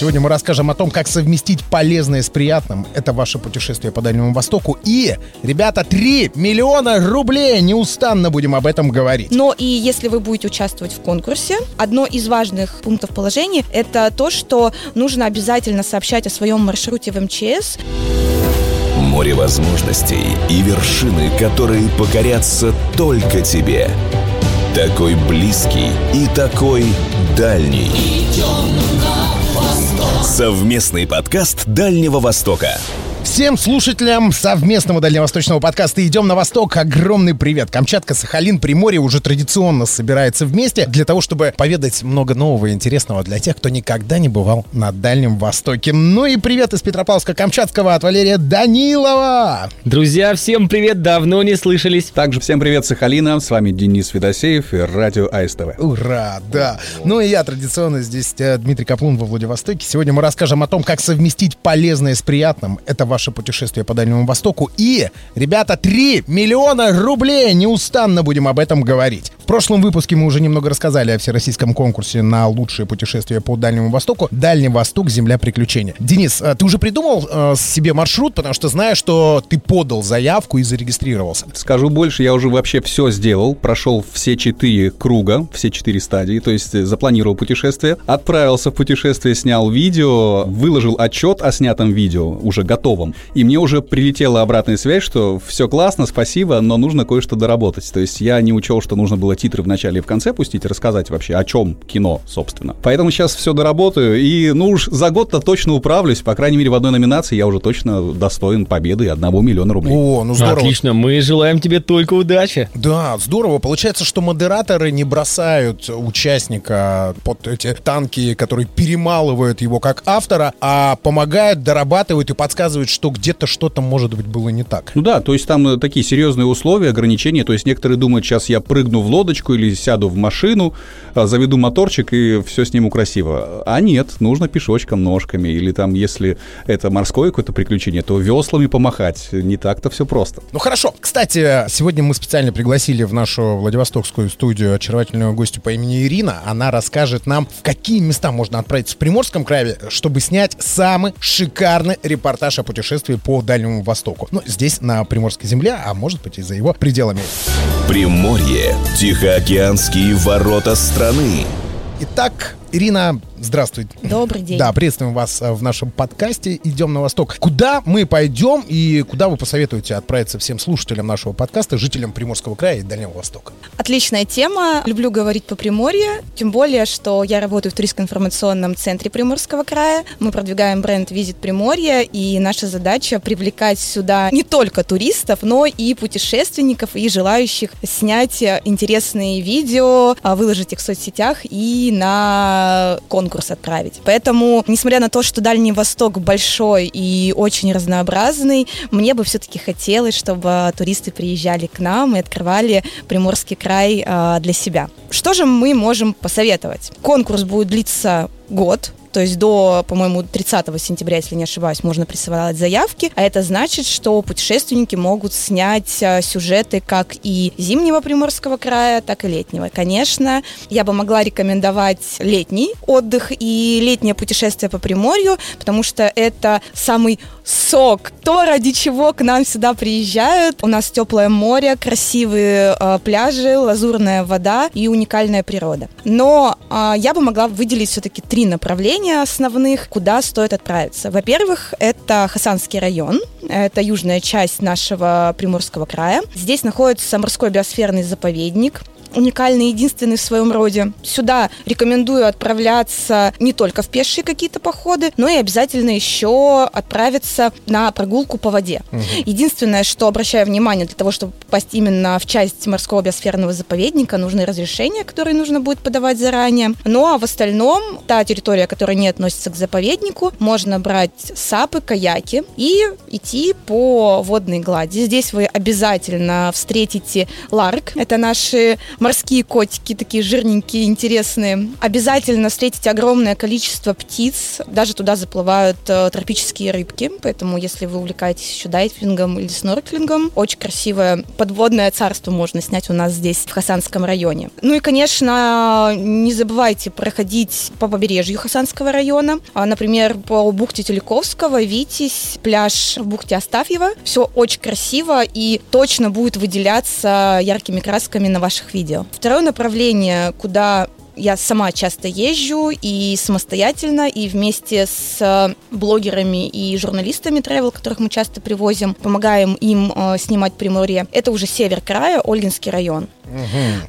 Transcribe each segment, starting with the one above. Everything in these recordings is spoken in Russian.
Сегодня мы расскажем о том, как совместить полезное с приятным. Это ваше путешествие по Дальнему Востоку. И, ребята, 3 миллиона рублей! Неустанно будем об этом говорить. Но и если вы будете участвовать в конкурсе, одно из важных пунктов положения – это то, что нужно обязательно сообщать о своем маршруте в МЧС. Море возможностей и вершины, которые покорятся только тебе. Такой близкий и такой дальний. Совместный подкаст Дальнего Востока. Всем слушателям совместного дальневосточного подкаста «Идем на восток» огромный привет. Камчатка, Сахалин, Приморье уже традиционно собирается вместе для того, чтобы поведать много нового и интересного для тех, кто никогда не бывал на Дальнем Востоке. Ну и привет из Петропавловска-Камчатского от Валерия Данилова. Друзья, всем привет, давно не слышались. Также всем привет, Сахалина. С вами Денис Федосеев и радио АСТВ. Ура, да. Ну и я традиционно здесь э, Дмитрий Каплун во Владивостоке. Сегодня мы расскажем о том, как совместить полезное с приятным. Это ваше путешествие по Дальнему Востоку. И, ребята, 3 миллиона рублей! Неустанно будем об этом говорить. В прошлом выпуске мы уже немного рассказали о всероссийском конкурсе на лучшее путешествие по Дальнему Востоку. Дальний Восток, земля приключения. Денис, а ты уже придумал э, себе маршрут, потому что знаю, что ты подал заявку и зарегистрировался. Скажу больше, я уже вообще все сделал, прошел все четыре круга, все четыре стадии, то есть э, запланировал путешествие, отправился в путешествие, снял видео, выложил отчет о снятом видео, уже готовом, и мне уже прилетела обратная связь, что все классно, спасибо, но нужно кое-что доработать. То есть я не учел, что нужно было титры в начале и в конце пустить, рассказать вообще, о чем кино, собственно. Поэтому сейчас все доработаю, и, ну уж за год-то точно управлюсь, по крайней мере, в одной номинации я уже точно достоин победы и одного миллиона рублей. О, ну здорово. Отлично, мы желаем тебе только удачи. Да, здорово. Получается, что модераторы не бросают участника под эти танки, которые перемалывают его как автора, а помогают, дорабатывают и подсказывают, что где-то что-то, может быть, было не так. Ну да, то есть там э, такие серьезные условия, ограничения. То есть некоторые думают, сейчас я прыгну в лодочку или сяду в машину, а, заведу моторчик и все сниму красиво. А нет, нужно пешочком, ножками. Или там, если это морское какое-то приключение, то веслами помахать. Не так-то все просто. Ну хорошо. Кстати, сегодня мы специально пригласили в нашу Владивостокскую студию очаровательную гостью по имени Ирина. Она расскажет нам, в какие места можно отправиться в Приморском крае, чтобы снять самый шикарный репортаж о путешествии по Дальнему Востоку. Ну, здесь, на Приморской земле, а может быть и за его пределами. Приморье. Тихоокеанские ворота страны. Итак, Ирина, здравствуйте. Добрый день. Да, приветствуем вас э, в нашем подкасте «Идем на восток». Куда мы пойдем и куда вы посоветуете отправиться всем слушателям нашего подкаста, жителям Приморского края и Дальнего Востока? Отличная тема. Люблю говорить по Приморье. Тем более, что я работаю в туристско-информационном центре Приморского края. Мы продвигаем бренд «Визит Приморье», и наша задача привлекать сюда не только туристов, но и путешественников, и желающих снять интересные видео, а, выложить их в соцсетях и на конкурс отправить. Поэтому, несмотря на то, что Дальний Восток большой и очень разнообразный, мне бы все-таки хотелось, чтобы туристы приезжали к нам и открывали Приморский край э, для себя. Что же мы можем посоветовать? Конкурс будет длиться год, то есть до, по-моему, 30 сентября, если не ошибаюсь, можно присылать заявки. А это значит, что путешественники могут снять а, сюжеты как и зимнего Приморского края, так и летнего. Конечно, я бы могла рекомендовать летний отдых и летнее путешествие по Приморью, потому что это самый сок. То, ради чего к нам сюда приезжают. У нас теплое море, красивые э, пляжи, лазурная вода и уникальная природа. Но э, я бы могла выделить все-таки три направления основных, куда стоит отправиться. Во-первых, это Хасанский район. Это южная часть нашего Приморского края. Здесь находится морской биосферный заповедник уникальный, единственный в своем роде. Сюда рекомендую отправляться не только в пешие какие-то походы, но и обязательно еще отправиться на прогулку по воде. Угу. Единственное, что обращаю внимание, для того, чтобы попасть именно в часть морского биосферного заповедника, нужны разрешения, которые нужно будет подавать заранее. Ну а в остальном, та территория, которая не относится к заповеднику, можно брать сапы, каяки и идти по водной глади. Здесь вы обязательно встретите ларк. Это наши морские котики, такие жирненькие, интересные. Обязательно встретите огромное количество птиц. Даже туда заплывают э, тропические рыбки. Поэтому, если вы увлекаетесь еще дайвингом или снорклингом, очень красивое подводное царство можно снять у нас здесь, в Хасанском районе. Ну и, конечно, не забывайте проходить по побережью Хасанского района. А, Например, по бухте Телековского, Витязь, пляж в бухте Астафьева. Все очень красиво и точно будет выделяться яркими красками на ваших видео. Второе направление, куда я сама часто езжу и самостоятельно, и вместе с э, блогерами и журналистами travel, которых мы часто привозим, помогаем им э, снимать Приморье. Это уже север края, Ольгинский район.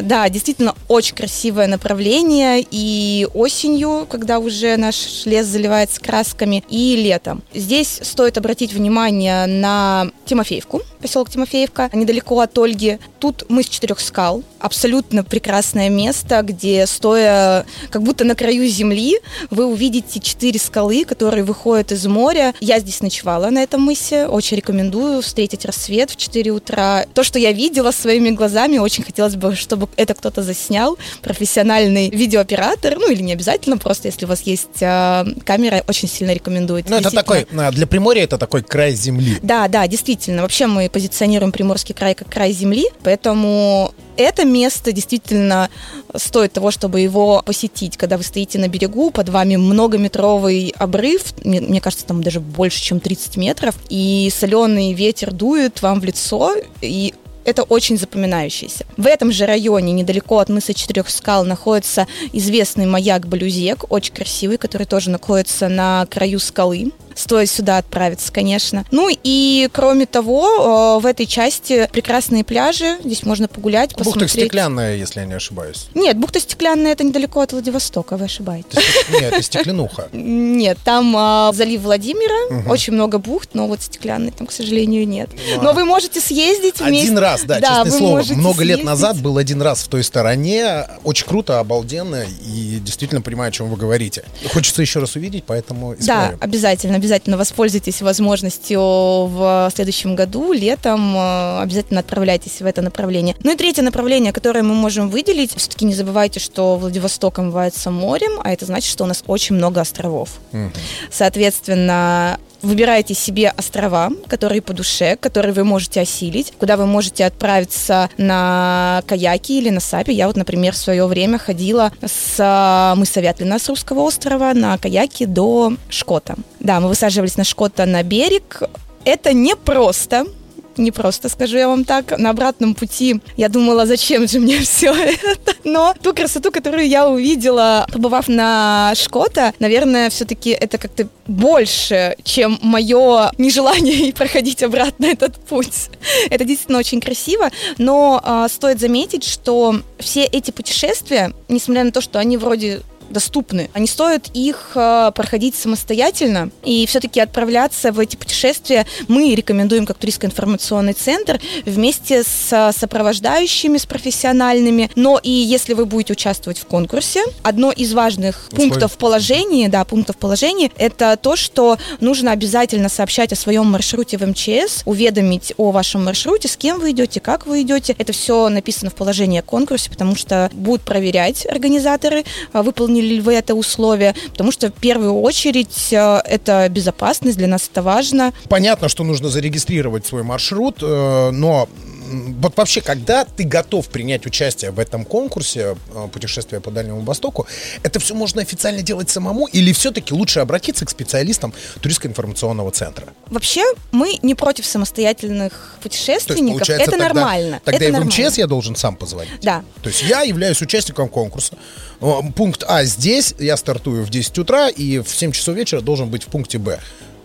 Да, действительно очень красивое направление и осенью, когда уже наш лес заливается красками, и летом. Здесь стоит обратить внимание на Тимофеевку, поселок Тимофеевка, недалеко от Ольги. Тут мы с четырех скал, абсолютно прекрасное место, где стоя как будто на краю земли, вы увидите четыре скалы, которые выходят из моря. Я здесь ночевала на этом мысе, очень рекомендую встретить рассвет в 4 утра. То, что я видела своими глазами, очень хотелось бы, чтобы это кто-то заснял, профессиональный видеооператор, ну или не обязательно, просто если у вас есть э, камера, очень сильно рекомендую. Ну, это такой, а, для Приморья это такой край земли. Да, да, действительно. Вообще мы позиционируем Приморский край как край земли, поэтому это место действительно стоит того, чтобы его посетить, когда вы стоите на берегу, под вами многометровый обрыв, мне, мне кажется, там даже больше, чем 30 метров, и соленый ветер дует вам в лицо, и это очень запоминающееся. В этом же районе, недалеко от мыса Четырех Скал, находится известный маяк Балюзек, очень красивый, который тоже находится на краю скалы. Стоит сюда отправиться, конечно. Ну и кроме того, э, в этой части прекрасные пляжи. Здесь можно погулять, Бухта посмотреть. стеклянная, если я не ошибаюсь. Нет, бухта стеклянная это недалеко от Владивостока, вы ошибаетесь. Нет, это стекленуха. Нет, там а, залив Владимира, очень много бухт, но вот стеклянной там, к сожалению, нет. Но вы можете съездить вместе. Один раз, да, честное слово. Много лет назад был один раз в той стороне. Очень круто, обалденно и действительно понимаю, о чем вы говорите. Хочется еще раз увидеть, поэтому Да, исправим. обязательно, обязательно воспользуйтесь возможностью в следующем году, летом, э, обязательно отправляйтесь в это направление. Ну и третье направление, которое мы можем выделить, все-таки не забывайте, что Владивосток омывается морем, а это значит, что у нас очень много островов. Соответственно, Выбирайте себе острова, которые по душе, которые вы можете осилить, куда вы можете отправиться на каяке или на сапе. Я вот, например, в свое время ходила с а, мыса Вятлина с русского острова на каяке до Шкота. Да, мы высаживались на Шкота на берег. Это непросто, не просто, скажу я вам так. На обратном пути я думала, зачем же мне все это. Но ту красоту, которую я увидела, побывав на Шкота, наверное, все-таки это как-то больше, чем мое нежелание проходить обратно этот путь. Это действительно очень красиво, но а, стоит заметить, что все эти путешествия, несмотря на то, что они вроде доступны. Они стоят их э, проходить самостоятельно и все-таки отправляться в эти путешествия мы рекомендуем как туристско-информационный центр вместе с э, сопровождающими, с профессиональными. Но и если вы будете участвовать в конкурсе, одно из важных Условий. пунктов положения, да, пунктов положения, это то, что нужно обязательно сообщать о своем маршруте в МЧС, уведомить о вашем маршруте, с кем вы идете, как вы идете. Это все написано в положении о конкурсе, потому что будут проверять организаторы, а, выполнили ли вы это условие, потому что в первую очередь э, это безопасность, для нас это важно. Понятно, что нужно зарегистрировать свой маршрут, э, но вот вообще, когда ты готов принять участие в этом конкурсе э, путешествия по Дальнему Востоку, это все можно официально делать самому или все-таки лучше обратиться к специалистам туристско-информационного центра? Вообще, мы не против самостоятельных То есть, путешественников, это тогда, нормально. Тогда это и в нормально. МЧС я должен сам позвонить. Да. То есть я являюсь участником конкурса. Пункт А здесь, я стартую в 10 утра, и в 7 часов вечера должен быть в пункте Б.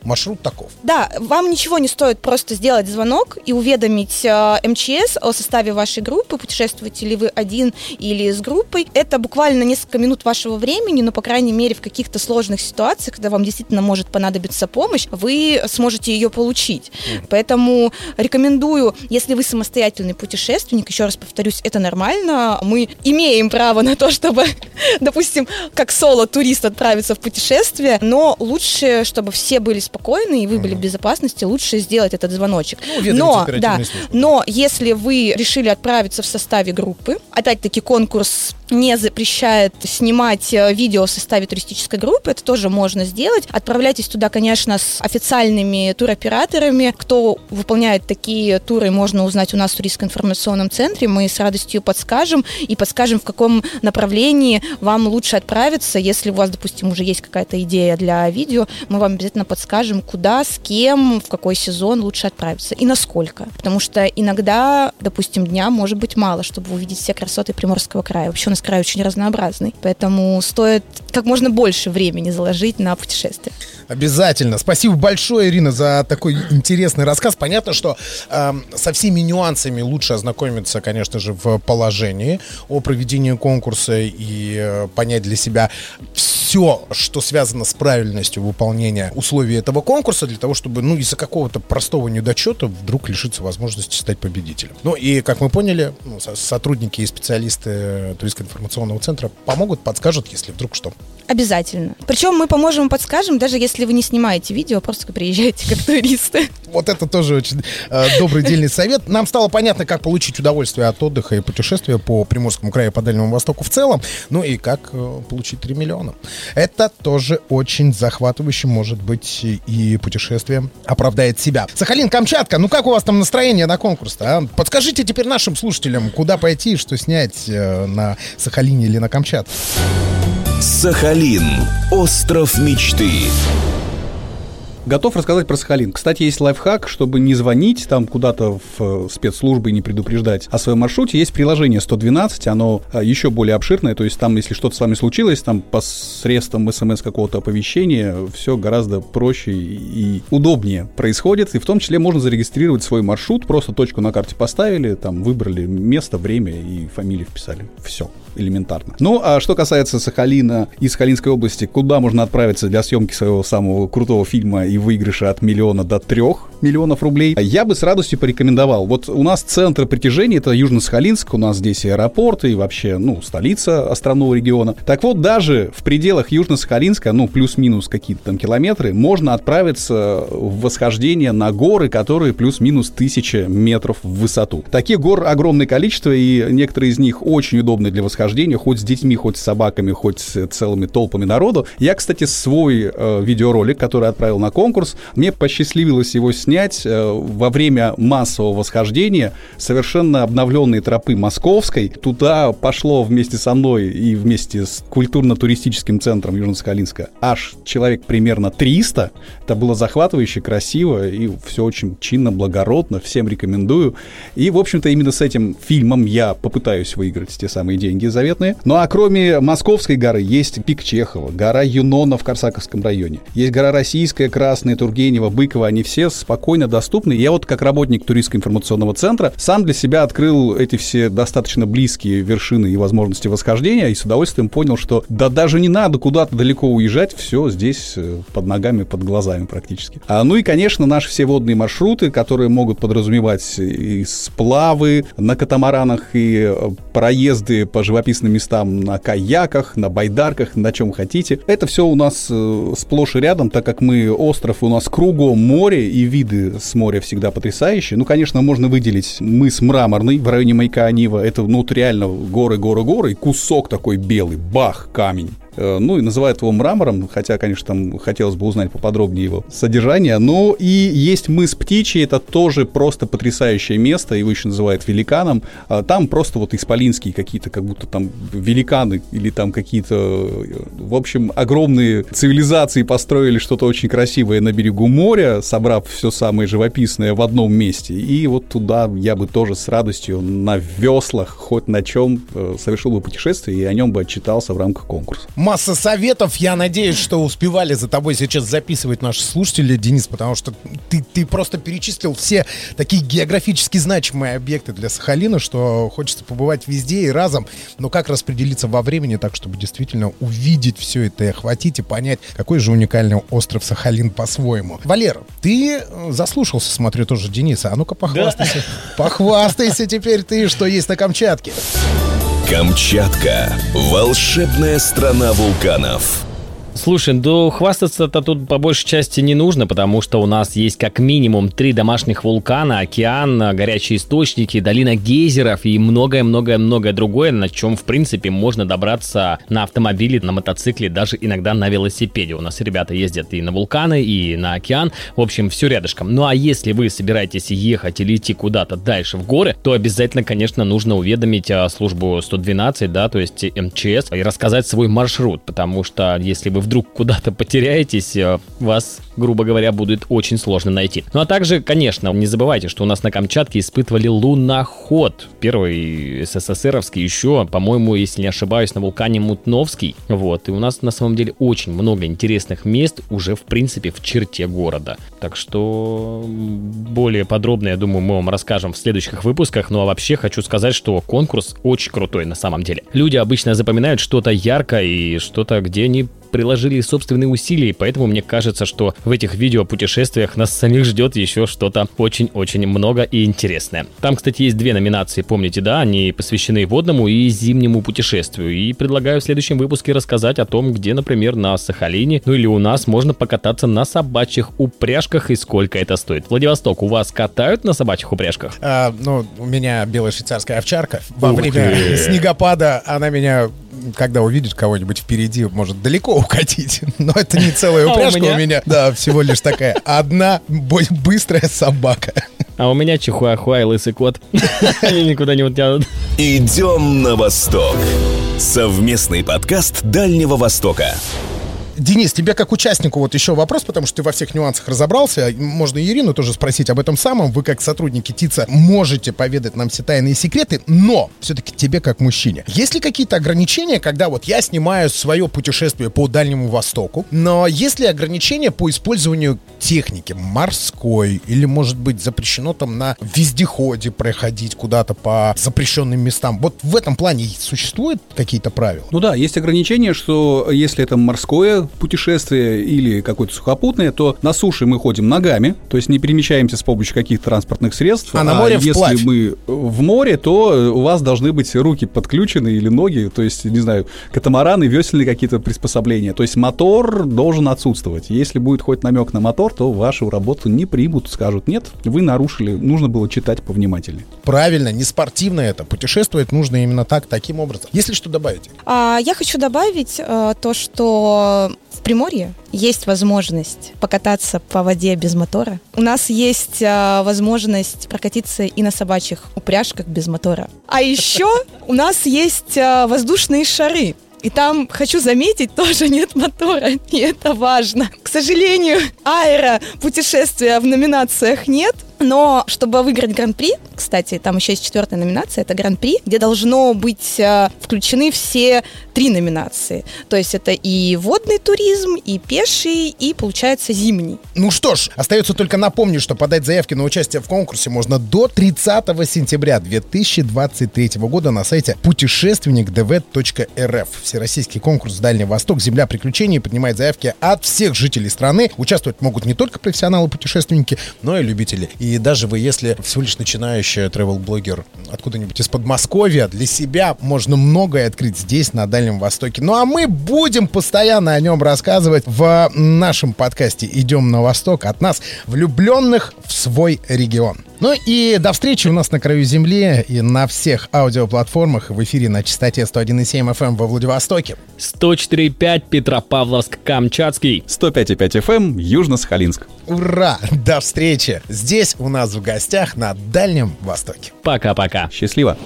Маршрут таков. Да, вам ничего не стоит просто сделать звонок и уведомить э, МЧС о составе вашей группы, путешествуете ли вы один или с группой. Это буквально несколько минут вашего времени, но, по крайней мере, в каких-то сложных ситуациях, когда вам действительно может понадобиться помощь, вы сможете ее получить. Поэтому рекомендую, если вы самостоятельный путешественник, еще раз повторюсь, это нормально, мы имеем право на то, чтобы, допустим, как соло-турист отправиться в путешествие, но лучше, чтобы все были спокойны, спокойны и вы были в безопасности, лучше сделать этот звоночек. Ну, но, да, но если вы решили отправиться в составе группы, опять-таки конкурс не запрещает снимать э, видео в составе туристической группы, это тоже можно сделать. Отправляйтесь туда, конечно, с официальными туроператорами. Кто выполняет такие туры, можно узнать у нас в туристско-информационном центре. Мы с радостью подскажем и подскажем, в каком направлении вам лучше отправиться. Если у вас, допустим, уже есть какая-то идея для видео, мы вам обязательно подскажем, куда, с кем, в какой сезон лучше отправиться и насколько. Потому что иногда, допустим, дня может быть мало, чтобы увидеть все красоты Приморского края. Вообще у нас край очень разнообразный, поэтому стоит как можно больше времени заложить на путешествие. Обязательно. Спасибо большое, Ирина, за такой интересный рассказ. Понятно, что э, со всеми нюансами лучше ознакомиться, конечно же, в положении о проведении конкурса и э, понять для себя все, что связано с правильностью выполнения условий этого конкурса, для того, чтобы, ну, из-за какого-то простого недочета вдруг лишиться возможности стать победителем. Ну, и, как мы поняли, ну, со- сотрудники и специалисты туристско-информационного центра помогут, подскажут, если вдруг что. Обязательно. Причем мы поможем и подскажем, даже если вы не снимаете видео, просто приезжаете как туристы. Вот это тоже очень э, добрый дельный совет. Нам стало понятно, как получить удовольствие от отдыха и путешествия по Приморскому краю по Дальнему Востоку в целом. Ну и как э, получить 3 миллиона. Это тоже очень захватывающе, может быть, и путешествие оправдает себя. Сахалин-Камчатка, ну как у вас там настроение на конкурс-то? а? Подскажите теперь нашим слушателям, куда пойти, и что снять э, на Сахалине или на Камчатке. Сахалин. Остров мечты. Готов рассказать про Сахалин. Кстати, есть лайфхак, чтобы не звонить там куда-то в э, спецслужбы и не предупреждать о своем маршруте. Есть приложение 112, оно э, еще более обширное, то есть там, если что-то с вами случилось, там посредством смс какого-то оповещения все гораздо проще и удобнее происходит, и в том числе можно зарегистрировать свой маршрут, просто точку на карте поставили, там выбрали место, время и фамилию вписали. Все элементарно. Ну, а что касается Сахалина и Сахалинской области, куда можно отправиться для съемки своего самого крутого фильма и выигрыша от миллиона до трех миллионов рублей, я бы с радостью порекомендовал. Вот у нас центр притяжения это Южно-Сахалинск, у нас здесь аэропорт, и вообще, ну, столица островного региона. Так вот, даже в пределах Южно-Сахалинска, ну, плюс-минус какие-то там километры, можно отправиться в восхождение на горы, которые плюс-минус тысяча метров в высоту. Таких гор огромное количество, и некоторые из них очень удобны для восхождения, хоть с детьми, хоть с собаками, хоть с целыми толпами народу. Я, кстати, свой э, видеоролик, который отправил на конкурс, мне посчастливилось его снять э, во время массового восхождения совершенно обновленные тропы Московской. Туда пошло вместе со мной и вместе с культурно-туристическим центром Южно-Сахалинска аж человек примерно 300. Это было захватывающе, красиво и все очень чинно, благородно. Всем рекомендую. И, в общем-то, именно с этим фильмом я попытаюсь выиграть те самые деньги заветные. Ну а кроме Московской горы есть пик Чехова, гора Юнона в Корсаковском районе. Есть гора Российская, Красная, Тургенева, Быкова. Они все спокойно доступны. Я вот как работник туристско-информационного центра сам для себя открыл эти все достаточно близкие вершины и возможности восхождения и с удовольствием понял, что да даже не надо куда-то далеко уезжать, все здесь э, под ногами, под глазами практически. А, ну и, конечно, наши все водные маршруты, которые могут подразумевать и сплавы на катамаранах, и э, проезды по живописным местам на каяках, на байдарках, на чем хотите. Это все у нас э, сплошь и рядом, так как мы остров, у нас кругом море, и виды с моря всегда потрясающие. Ну, конечно, можно выделить мыс Мраморный в районе маяка Анива. Это, ну, вот реально горы, горы, горы, и кусок такой белый, бах, камень. Э, Ну и называют его мрамором, хотя, конечно, там хотелось бы узнать поподробнее его содержание. Но и есть мыс Птичий, это тоже просто потрясающее место, его еще называют великаном. А Там просто вот исполинские какие-то, как будто там великаны или там какие-то, э, в общем, огромные цивилизации построили что-то очень красивое на берегу моря, собрав все самое живописное в одном месте. И вот туда я бы тоже с радостью на веслах, хоть на чем, э, совершил бы путешествие и о нем бы отчитался в рамках конкурса. Масса советов. Я надеюсь, что успевали за тобой сейчас записывать наши слушатели, Денис, потому что ты, ты просто перечислил все такие географически значимые объекты для Сахалина, что хочется побывать везде и разом. Но как распределиться во времени так, чтобы действительно увидеть все это и охватить и понять, какой же уникальный остров Сахалин по-своему. Валера, ты э, заслушался, смотрю, тоже Дениса. А ну-ка похвастайся. Похвастайся теперь ты, что есть на Камчатке. Камчатка. Волшебная страна вулканов. Слушай, ну хвастаться-то тут по большей части не нужно, потому что у нас есть как минимум три домашних вулкана, океан, горячие источники, долина гейзеров и многое-многое-многое другое, на чем, в принципе, можно добраться на автомобиле, на мотоцикле, даже иногда на велосипеде. У нас ребята ездят и на вулканы, и на океан. В общем, все рядышком. Ну а если вы собираетесь ехать или идти куда-то дальше в горы, то обязательно, конечно, нужно уведомить а, службу 112, да, то есть МЧС, и рассказать свой маршрут, потому что если вы вдруг куда-то потеряетесь, э, вас, грубо говоря, будет очень сложно найти. Ну а также, конечно, не забывайте, что у нас на Камчатке испытывали луноход. Первый СССРовский еще, по-моему, если не ошибаюсь, на вулкане Мутновский. Вот, и у нас на самом деле очень много интересных мест уже, в принципе, в черте города. Так что более подробно, я думаю, мы вам расскажем в следующих выпусках. Ну а вообще хочу сказать, что конкурс очень крутой на самом деле. Люди обычно запоминают что-то яркое и что-то, где они приложили собственные усилия, поэтому мне кажется, что в этих видео путешествиях нас самих ждет еще что-то очень-очень много и интересное. Там, кстати, есть две номинации, помните, да, они посвящены водному и зимнему путешествию. И предлагаю в следующем выпуске рассказать о том, где, например, на Сахалине, ну или у нас можно покататься на собачьих упряжках и сколько это стоит. Владивосток, у вас катают на собачьих упряжках? А, ну, у меня белая швейцарская овчарка. Во Ух время ты. снегопада она меня когда увидит кого-нибудь впереди, может далеко укатить. Но это не целая упряжка а у, меня? у меня. Да, всего лишь такая одна быстрая собака. А у меня чихуахуа и лысый кот. Они никуда не утянут. Идем на восток. Совместный подкаст Дальнего Востока. Денис, тебе как участнику вот еще вопрос, потому что ты во всех нюансах разобрался. Можно Ирину тоже спросить об этом самом. Вы как сотрудники ТИЦа можете поведать нам все тайные секреты, но все-таки тебе как мужчине. Есть ли какие-то ограничения, когда вот я снимаю свое путешествие по Дальнему Востоку, но есть ли ограничения по использованию техники морской или, может быть, запрещено там на вездеходе проходить куда-то по запрещенным местам? Вот в этом плане существуют какие-то правила? Ну да, есть ограничения, что если это морское путешествие или какое-то сухопутное, то на суше мы ходим ногами, то есть не перемещаемся с помощью каких-то транспортных средств. А, а на море если вплавь. мы в море, то у вас должны быть руки подключены или ноги, то есть, не знаю, катамараны, весельные какие-то приспособления. То есть мотор должен отсутствовать. Если будет хоть намек на мотор, то вашу работу не примут, скажут, нет, вы нарушили, нужно было читать повнимательнее. Правильно, не спортивно это. Путешествовать нужно именно так, таким образом. Если что добавить? А, я хочу добавить а, то, что в Приморье есть возможность покататься по воде без мотора. У нас есть а, возможность прокатиться и на собачьих упряжках без мотора. А еще у нас есть а, воздушные шары. И там, хочу заметить, тоже нет мотора, и это важно. К сожалению, аэро путешествия в номинациях нет, но чтобы выиграть гран-при, кстати, там еще есть четвертая номинация, это гран-при, где должно быть э, включены все три номинации. То есть это и водный туризм, и пеший, и, получается, зимний. Ну что ж, остается только напомнить, что подать заявки на участие в конкурсе можно до 30 сентября 2023 года на сайте путешественникдв.рф. Всероссийский конкурс «Дальний Восток. Земля приключений» поднимает заявки от всех жителей страны. Участвовать могут не только профессионалы-путешественники, но и любители. И и даже вы, если всего лишь начинающий travel-блогер откуда-нибудь из Подмосковья, для себя можно многое открыть здесь, на Дальнем Востоке. Ну а мы будем постоянно о нем рассказывать в нашем подкасте «Идем на Восток» от нас, влюбленных в свой регион. Ну и до встречи у нас на краю земли и на всех аудиоплатформах в эфире на частоте 101,7 FM во Владивостоке. 104,5 Петропавловск-Камчатский. 105,5 FM Южно-Сахалинск. Ура! До встречи! Здесь у нас в гостях на Дальнем Востоке. Пока-пока. Счастливо.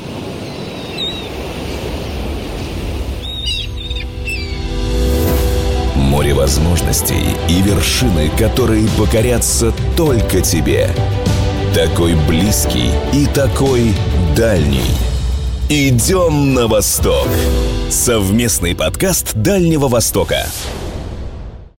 Море возможностей и вершины, которые покорятся только тебе – такой близкий и такой дальний. Идем на восток. Совместный подкаст Дальнего Востока.